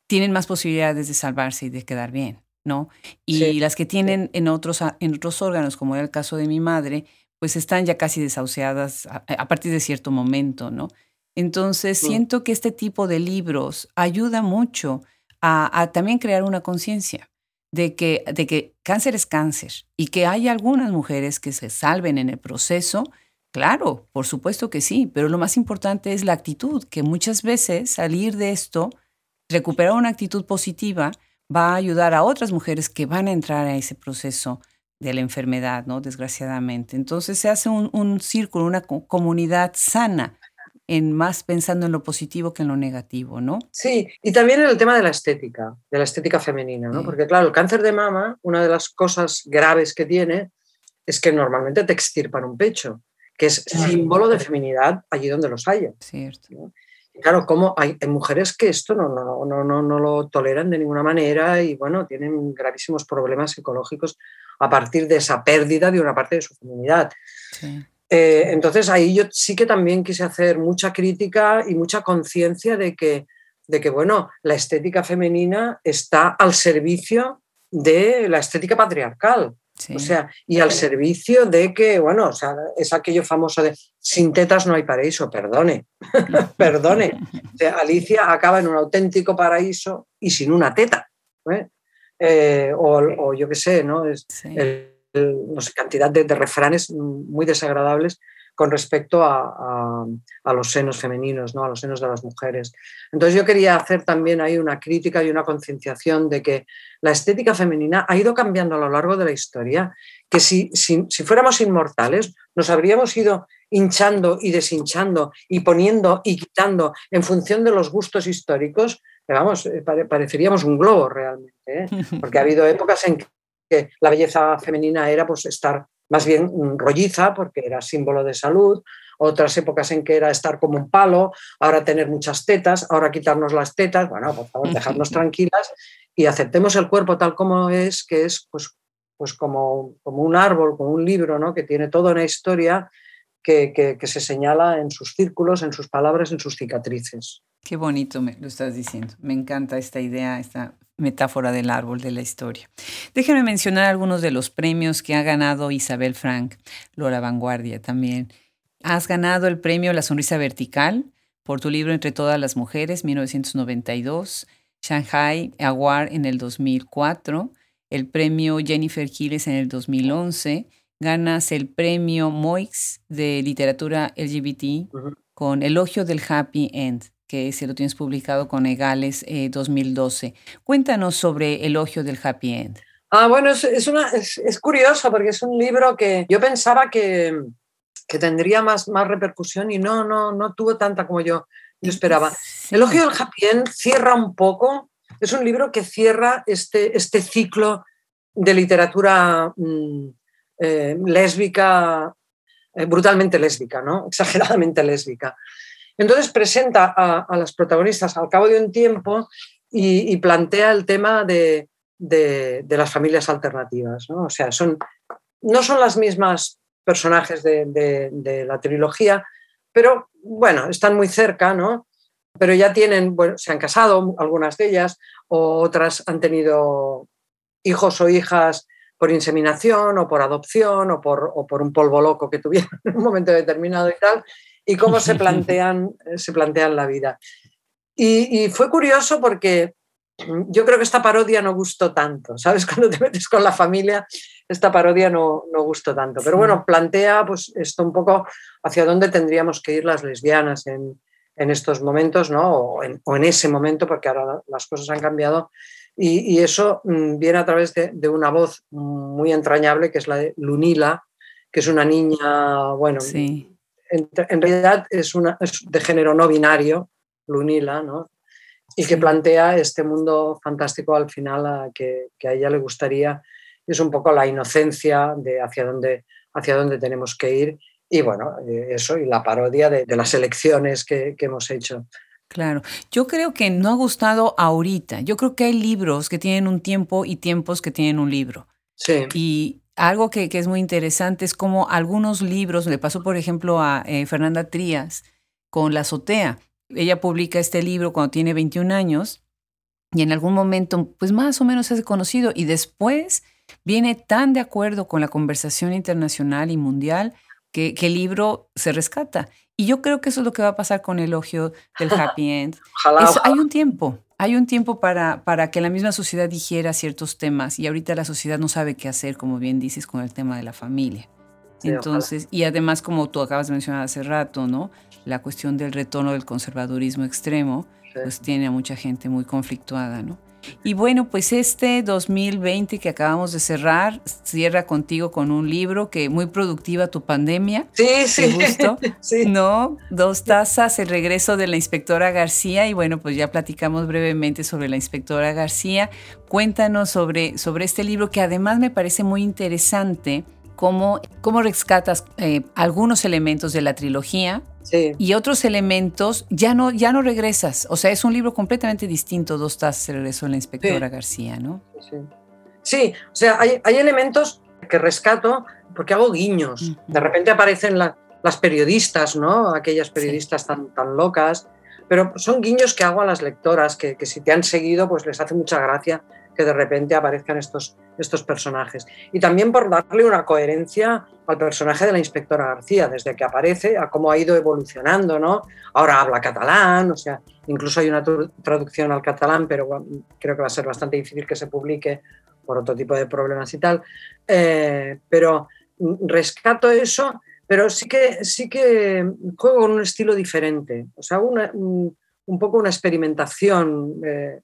tienen más posibilidades de salvarse y de quedar bien. ¿no? Y las que tienen en, otros, en otros órganos, como era el caso de mi madre, pues están ya casi desahuciadas a, partir de cierto momento, ¿no? Entonces, mm. siento que este tipo de libros ayuda mucho a, también crear una conciencia de que, de que cáncer es cáncer y que hay algunas mujeres que se salven en el proceso. Claro, por supuesto que sí, pero lo más importante es la actitud, que muchas veces salir de esto, recuperar una actitud positiva, va a ayudar a otras mujeres que van a entrar a ese proceso de la enfermedad, ¿no? Desgraciadamente. Entonces se hace un, círculo, una comunidad sana, en más pensando en lo positivo que en lo negativo, ¿no? Sí, y también en el tema de la estética, de la estética femenina, ¿no? Porque claro, el cáncer de mama, una de las cosas graves que tiene es que normalmente te extirpan un pecho, que es símbolo de feminidad allí donde los haya. Cierto claro, como hay, mujeres que esto no, no, no, no, no lo toleran de ninguna manera y bueno, tienen gravísimos problemas psicológicos a partir de esa pérdida de una parte de su feminidad. Eh, entonces ahí yo sí que también quise hacer mucha crítica y mucha conciencia de que, de que, bueno, la estética femenina está al servicio de la estética patriarcal. O sea, y al servicio de que, bueno, o sea, es aquello famoso de sin tetas no hay paraíso, perdone, perdone. Alicia acaba en un auténtico paraíso y sin una teta. ¿eh? Eh, o, yo qué sé, ¿no? Es no sé, cantidad de, de refranes muy desagradables con respecto a, los senos femeninos, ¿no? a los senos de las mujeres. Entonces yo quería hacer también ahí una crítica y una concienciación de que la estética femenina ha ido cambiando a lo largo de la historia, que si, si, fuéramos inmortales nos habríamos ido hinchando y deshinchando y poniendo y quitando en función de los gustos históricos, vamos, eh, pareceríamos un globo realmente, ¿eh? porque ha habido épocas en que la belleza femenina era pues estar más bien rolliza porque era símbolo de salud, otras épocas en que era estar como un palo, ahora tener muchas tetas, ahora quitarnos las tetas, bueno, por favor, dejarnos tranquilas y aceptemos el cuerpo tal como es, que es pues, pues como, como un árbol, como un libro, ¿no? que tiene toda una historia que, que, se señala en sus círculos, en sus palabras, en sus cicatrices. Qué bonito me lo estás diciendo. Me encanta esta idea, esta metáfora del árbol de la historia. Déjenme mencionar algunos de los premios que ha ganado Isabel Frank, Lola Vanguardia también. Has ganado el premio La Sonrisa Vertical por tu libro Entre todas las mujeres, 1992, Shanghai Award en el 2004, el premio Jennifer Giles en el 2011, ganas el premio Moix de literatura LGBT con Elogio del Happy End que se lo tienes publicado con Egales 2012. Eh, Cuéntanos sobre Elogio del Happy End. Ah, bueno, es, es, curioso porque es un libro que yo pensaba que, tendría más, más repercusión y no, no, no tuvo tanta como yo, yo esperaba. Elogio del Happy End cierra un poco, es un libro que cierra este, este ciclo de literatura mm, eh, lésbica, eh, brutalmente lésbica, ¿no? exageradamente lésbica. Entonces presenta a, las protagonistas al cabo de un tiempo y, plantea el tema de, las familias alternativas. ¿no? O sea, son, no son las mismas personajes de, la trilogía, pero bueno, están muy cerca, ¿no? Pero ya tienen, bueno, se han casado algunas de ellas, o otras han tenido hijos o hijas por inseminación o por adopción o por, o por un polvo loco que tuvieron en un momento determinado y tal, y cómo se plantean, se plantean la vida. Y, y, fue curioso porque yo creo que esta parodia no gustó tanto, ¿sabes? Cuando te metes con la familia, esta parodia no, no gustó tanto. Pero bueno, plantea pues esto un poco hacia dónde tendríamos que ir las lesbianas en, en estos momentos, ¿no? O en, o en, ese momento, porque ahora las cosas han cambiado. Y, y eso mm, viene a través de, de, una voz muy entrañable, que es la de Lunila, que es una niña, bueno, sí. En, en, realidad es, una, es de género no binario, Lunila, ¿no? y que plantea este mundo fantástico al final a que, que, a ella le gustaría. Es un poco la inocencia de hacia dónde, hacia dónde tenemos que ir y bueno, eh, eso y la parodia de, de las elecciones que, que, hemos hecho. Claro, yo creo que no ha gustado ahorita. Yo creo que hay libros que tienen un tiempo y tiempos que tienen un libro. Sí. Y algo que, que es muy interesante es como algunos libros, le pasó por ejemplo a eh, Fernanda Trías con La azotea ella publica este libro cuando tiene 21 años y en algún momento, pues más o menos es conocido y después viene tan de acuerdo con la conversación internacional y mundial que, que, el libro se rescata. Y yo creo que eso es lo que va a pasar con el elogio del happy end. Ojalá, es, ojalá. hay un tiempo, hay un tiempo para, para que la misma sociedad digiera ciertos temas y ahorita la sociedad no sabe qué hacer, como bien dices, con el tema de la familia. Sí, Entonces, ojalá. y además, como tú acabas de mencionar hace rato, ¿no? La cuestión del retorno del conservadurismo extremo, Sí. pues tiene a mucha gente muy conflictuada, ¿no? Y bueno, pues este 2020 que acabamos de cerrar, cierra contigo con un libro que muy productiva tu pandemia. Sí, ¿Te sí. gustó? sí. ¿No? Dos tazas, el regreso de la inspectora García y bueno, pues ya platicamos brevemente sobre la inspectora García. Cuéntanos sobre, sobre este libro que además me parece muy interesante cómo, cómo rescatas eh, algunos elementos de la trilogía Sí. y otros elementos ya no, ya no regresas. O sea, es un libro completamente distinto, Dos tazas, el regreso de la inspectora Sí. García, ¿no? Sí, sí, o sea, hay, hay, elementos que rescato porque hago guiños. De repente aparecen la, las periodistas, ¿no? Aquellas periodistas tan, tan locas, pero son guiños que hago a las lectoras, que, que si te han seguido, pues les hace mucha gracia que de repente aparezcan estos, estos personajes. Y también por darle una coherencia al personaje de la inspectora García, desde que aparece a cómo ha ido evolucionando, ¿no? Ahora habla catalán, o sea, incluso hay una traducción al catalán, pero creo que va a ser bastante difícil que se publique por otro tipo de problemas y tal. Eh, pero rescato eso, pero sí que, sí que juego con un estilo diferente, o sea, un, un poco una experimentación. Eh,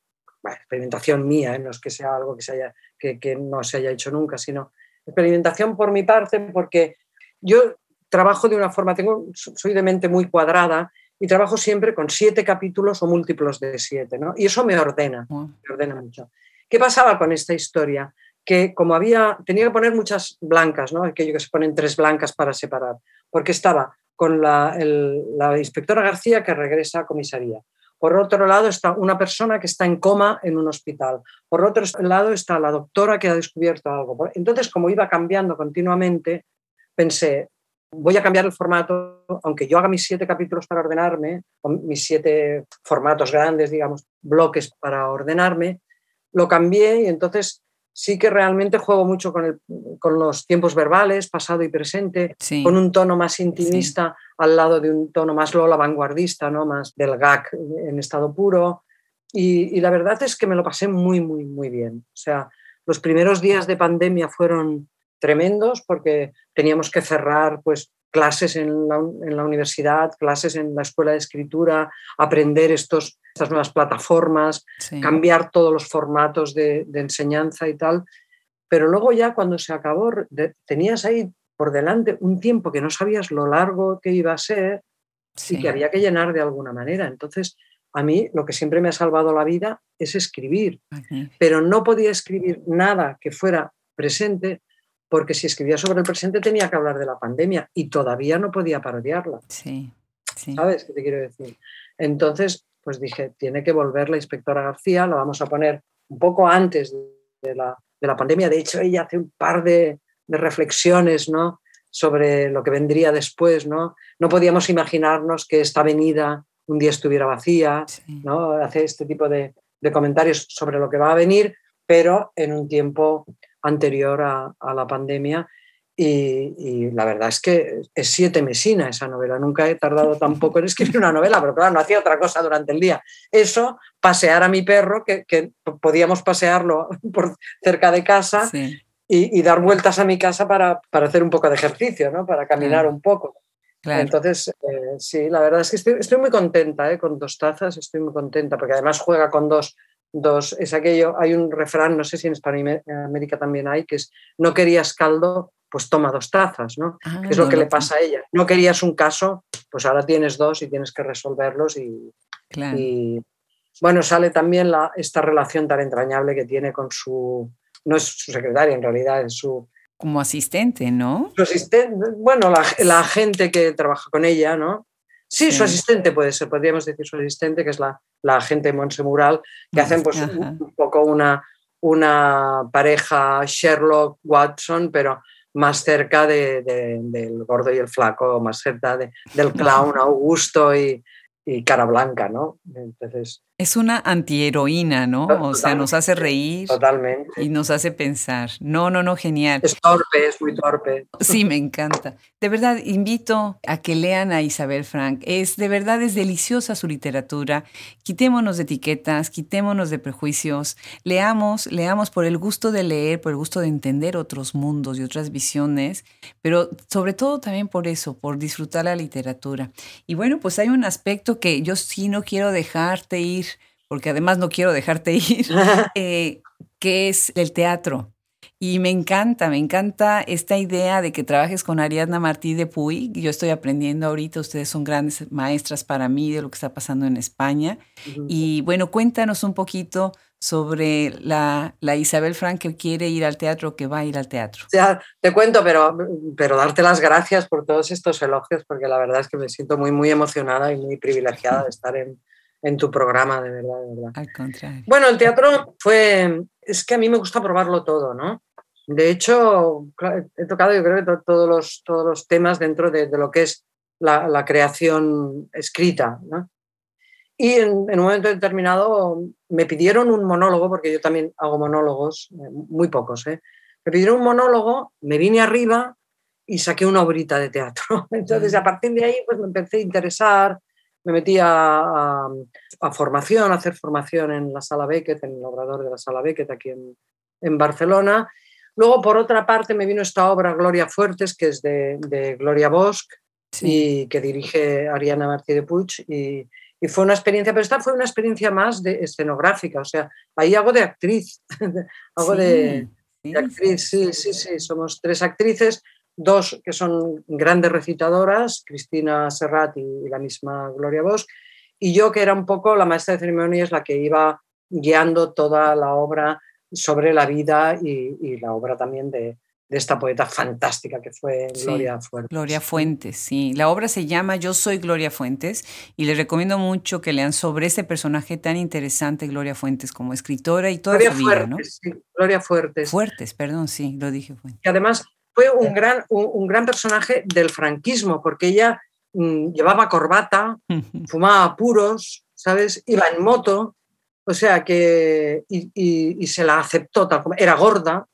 bueno, experimentación mía, ¿eh? no es que sea algo que, se haya, que, que, no se haya hecho nunca, sino experimentación por mi parte, porque yo trabajo de una forma, tengo, soy de mente muy cuadrada y trabajo siempre con siete capítulos o múltiplos de siete, ¿no? Y eso me ordena, me ordena mucho. ¿Qué pasaba con esta historia? Que como había, tenía que poner muchas blancas, ¿no? Aquello que se ponen tres blancas para separar, porque estaba con la, el, la inspectora García que regresa a comisaría, por otro lado está una persona que está en coma en un hospital. Por otro lado está la doctora que ha descubierto algo. Entonces, como iba cambiando continuamente, pensé, voy a cambiar el formato, aunque yo haga mis siete capítulos para ordenarme, o mis siete formatos grandes, digamos, bloques para ordenarme, lo cambié y entonces sí que realmente juego mucho con, el, con los tiempos verbales, pasado y presente, Sí. con un tono más intimista al lado de un tono más Lola vanguardista, ¿no? más del gag en estado puro. Y, y, la verdad es que me lo pasé muy, muy, muy bien. O sea, los primeros días de pandemia fueron tremendos porque teníamos que cerrar pues, clases en la, en la universidad, clases en la escuela de escritura, aprender estos, estas nuevas plataformas, Sí. cambiar todos los formatos de, de enseñanza y tal. Pero luego ya cuando se acabó, de, tenías ahí por delante un tiempo que no sabías lo largo que iba a ser Sí. y que había que llenar de alguna manera. Entonces, a mí lo que siempre me ha salvado la vida es escribir, pero no podía escribir nada que fuera presente porque si escribía sobre el presente tenía que hablar de la pandemia y todavía no podía parodiarla. Sí, sí. ¿Sabes qué te quiero decir? Entonces, pues dije, tiene que volver la inspectora García, la vamos a poner un poco antes de la, de la pandemia. De hecho, ella hace un par de, de reflexiones, ¿no? sobre lo que vendría después, ¿no? No podíamos imaginarnos que esta avenida un día estuviera vacía, Sí. ¿no? Hace este tipo de, de comentarios sobre lo que va a venir, pero en un tiempo anterior a, la pandemia. Y, la verdad es que es siete mesina esa novela. Nunca he tardado tampoco en escribir una novela, pero claro, no hacía otra cosa durante el día. Eso, pasear a mi perro, que, podíamos pasearlo por cerca de casa, y, dar vueltas a mi casa para, hacer un poco de ejercicio, ¿no? para caminar un poco. Entonces, eh, sí, la verdad es que estoy, muy contenta ¿eh? con dos tazas, estoy muy contenta, porque además juega con dos, dos, es aquello, hay un refrán, no sé si en España en América también hay, que es, no querías caldo, pues toma dos tazas, ¿no? Ah, es lo que le pasa a ella. No querías un caso, pues ahora tienes dos y tienes que resolverlos y, y bueno, sale también la, esta relación tan entrañable que tiene con su, no es su secretaria en realidad, es su como asistente, ¿no? Su asistente, bueno, la, gente que trabaja con ella, ¿no? Sí, su asistente puede ser, podríamos decir su asistente, que es la, la agente Monse Mural, que hacen pues un, poco una, una pareja Sherlock-Watson, pero más cerca de, del gordo y el flaco, más cerca del clown Augusto y, y cara blanca, ¿no? Entonces, es una antiheroína, ¿no? O sea, nos hace reír. Totalmente. Y nos hace pensar. No, no, no, genial. Es torpe, es muy torpe. Sí, me encanta. De verdad, invito a que lean a Isabel Frank. Es, de verdad, es deliciosa su literatura. Quitémonos de etiquetas, quitémonos de prejuicios. Leamos, leamos por el gusto de leer, por el gusto de entender otros mundos y otras visiones, pero sobre todo también por eso, por disfrutar la literatura. Y bueno, pues hay un aspecto que yo sí no quiero dejarte ir porque además no quiero dejarte ir, eh, que es el teatro. Y me encanta, me encanta esta idea de que trabajes con Ariadna Martí de Puy. Yo estoy aprendiendo ahorita, ustedes son grandes maestras para mí de lo que está pasando en España. Y bueno, cuéntanos un poquito sobre la, la, Isabel Frank que quiere ir al teatro, que va a ir al teatro. Te cuento, pero, pero darte las gracias por todos estos elogios, porque la verdad es que me siento muy, muy emocionada y muy privilegiada de estar en, en tu programa, de verdad, de verdad. Al contrario. Bueno, el teatro fue, es que a mí me gusta probarlo todo, ¿no? De hecho, he tocado yo creo que todos los, todos los temas dentro de, lo que es la, creación escrita, ¿no? Y en, un momento determinado me pidieron un monólogo, porque yo también hago monólogos, eh, muy pocos, ¿eh? Me pidieron un monólogo, me vine arriba y saqué una obrita de teatro. Entonces, a partir de ahí, pues me empecé a interesar, me metí a, formación, a hacer formación en la Sala Beckett, en el obrador de la Sala Beckett aquí en, Barcelona. Luego, por otra parte, me vino esta obra Gloria Fuertes, que es de, Gloria Bosch y que dirige Ariana Martí de Puig. Y, fue una experiencia, pero esta fue una experiencia más de escenográfica, o sea, ahí hago de actriz, hago de, de, actriz, sí, sí, sí, somos tres actrices, dos que son grandes recitadoras, Cristina Serrat y la misma Gloria Bosch, y yo que era un poco la maestra de ceremonias, la que iba guiando toda la obra sobre la vida y, la obra también de, esta poeta fantástica que fue Gloria Fuentes. Gloria Fuentes, sí. La obra se llama Yo soy Gloria Fuentes y les recomiendo mucho que lean sobre ese personaje tan interesante, Gloria Fuentes, como escritora y toda su vida, ¿no? Sí, Gloria Fuertes. Fuertes, perdón, sí, lo dije Fuentes. Y además fue un gran, un, gran personaje del franquismo, porque ella mm, llevaba corbata, fumaba puros, ¿sabes? Iba en moto, o sea que, y, se la aceptó tal como, era gorda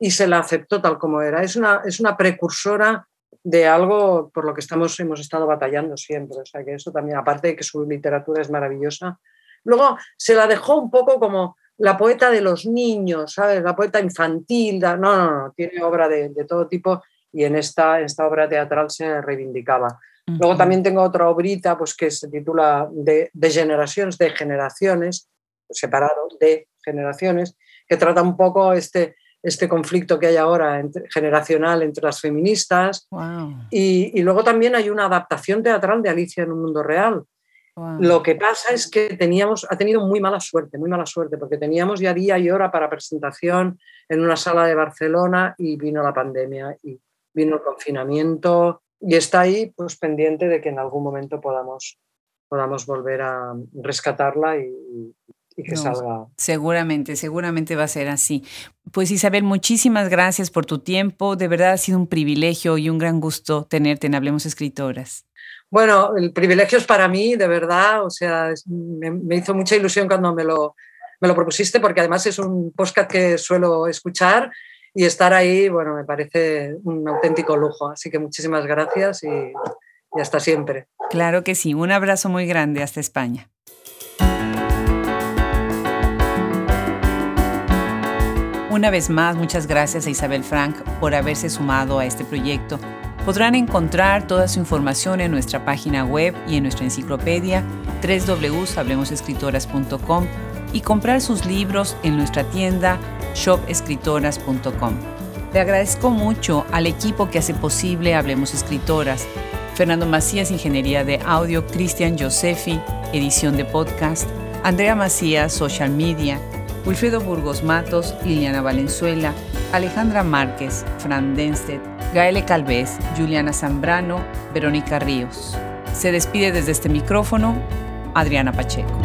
y se la aceptó tal como era. Es una, es una precursora de algo por lo que estamos, hemos estado batallando siempre, o sea que eso también, aparte de que su literatura es maravillosa. Luego se la dejó un poco como la poeta de los niños, ¿sabes? La poeta infantil, no, no, no, tiene obra de, todo tipo y en esta, esta obra teatral se reivindicaba. Luego también tengo otra obrita pues, que se titula de, generaciones, de generaciones, separado de generaciones, que trata un poco este, este conflicto que hay ahora generacional entre las feministas. Y, y, luego también hay una adaptación teatral de Alicia en un mundo real, lo que pasa es que teníamos, ha tenido muy mala suerte, muy mala suerte, porque teníamos ya día y hora para presentación en una sala de Barcelona y vino la pandemia y vino el confinamiento y está ahí pues pendiente de que en algún momento podamos, podamos volver a rescatarla y, que salga. Seguramente, seguramente va a ser así. Pues Isabel, muchísimas gracias por tu tiempo. De verdad ha sido un privilegio y un gran gusto tenerte en Hablemos Escritoras. Bueno, el privilegio es para mí, de verdad, o sea, me, hizo mucha ilusión cuando me lo, me lo propusiste, porque además es un podcast que suelo escuchar y estar ahí, bueno, me parece un auténtico lujo. Así que muchísimas gracias y, y hasta siempre. Claro que sí, un abrazo muy grande hasta España. Una vez más, muchas gracias a Isabel Frank por haberse sumado a este proyecto. Podrán encontrar toda su información en nuestra página web y en nuestra enciclopedia www.hablemosescritoras.com y comprar sus libros en nuestra tienda shopescritoras.com. Le agradezco mucho al equipo que hace posible Hablemos Escritoras. Fernando Macías, Ingeniería de Audio, Cristian Josefi, Edición de Podcast, Andrea Macías, Social Media, Wilfredo Burgos Matos, Liliana Valenzuela, Alejandra Márquez, Fran Denstedt, Gaele Calvez, Juliana Zambrano, Verónica Ríos. Se despide desde este micrófono Adriana Pacheco.